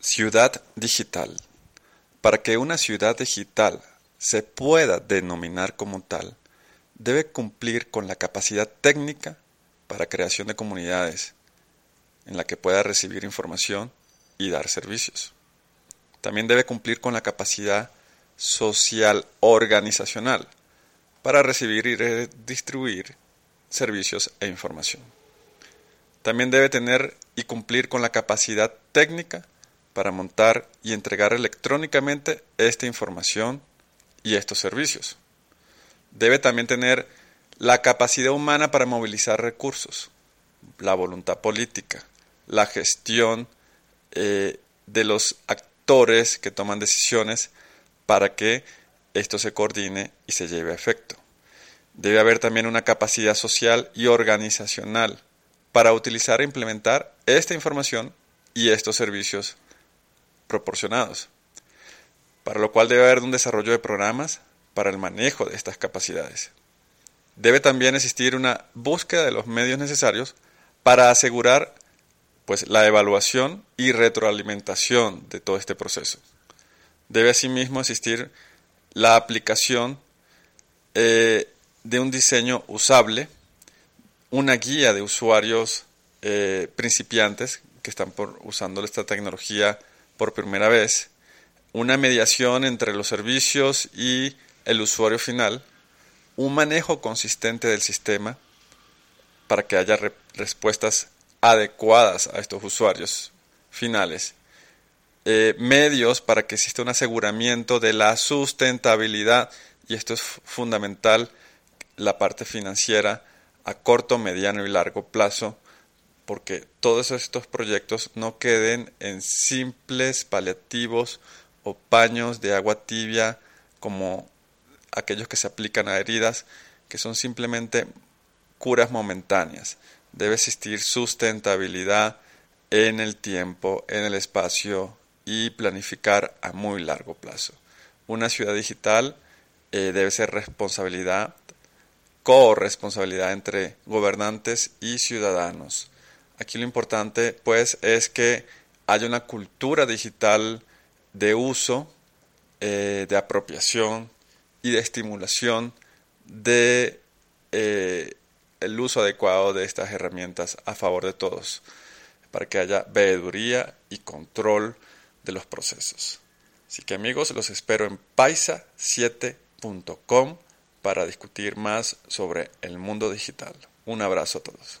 Ciudad digital. Para que una ciudad digital se pueda denominar como tal, debe cumplir con la capacidad técnica para creación de comunidades en la que pueda recibir información y dar servicios. También debe cumplir con la capacidad social organizacional para recibir y distribuir servicios e información. También debe tener y cumplir con la capacidad técnica para montar y entregar electrónicamente esta información y estos servicios. Debe también tener la capacidad humana para movilizar recursos, la voluntad política, la gestión eh, de los actores que toman decisiones para que esto se coordine y se lleve a efecto. Debe haber también una capacidad social y organizacional para utilizar e implementar esta información y estos servicios proporcionados, para lo cual debe haber un desarrollo de programas para el manejo de estas capacidades. Debe también existir una búsqueda de los medios necesarios para asegurar pues, la evaluación y retroalimentación de todo este proceso. Debe asimismo existir la aplicación eh, de un diseño usable, una guía de usuarios eh, principiantes que están por, usando esta tecnología por primera vez, una mediación entre los servicios y el usuario final, un manejo consistente del sistema para que haya respuestas adecuadas a estos usuarios finales, eh, medios para que exista un aseguramiento de la sustentabilidad, y esto es fundamental, la parte financiera a corto, mediano y largo plazo, porque todos estos proyectos no queden en simples paliativos o paños de agua tibia como aquellos que se aplican a heridas, que son simplemente curas momentáneas. Debe existir sustentabilidad en el tiempo, en el espacio y planificar a muy largo plazo. Una ciudad digital eh, debe ser responsabilidad, corresponsabilidad entre gobernantes y ciudadanos. Aquí lo importante pues es que haya una cultura digital de uso, eh, de apropiación y de estimulación de eh, el uso adecuado de estas herramientas a favor de todos, para que haya veeduría y control de los procesos. Así que amigos, los espero en paisa7.com para discutir más sobre el mundo digital. Un abrazo a todos.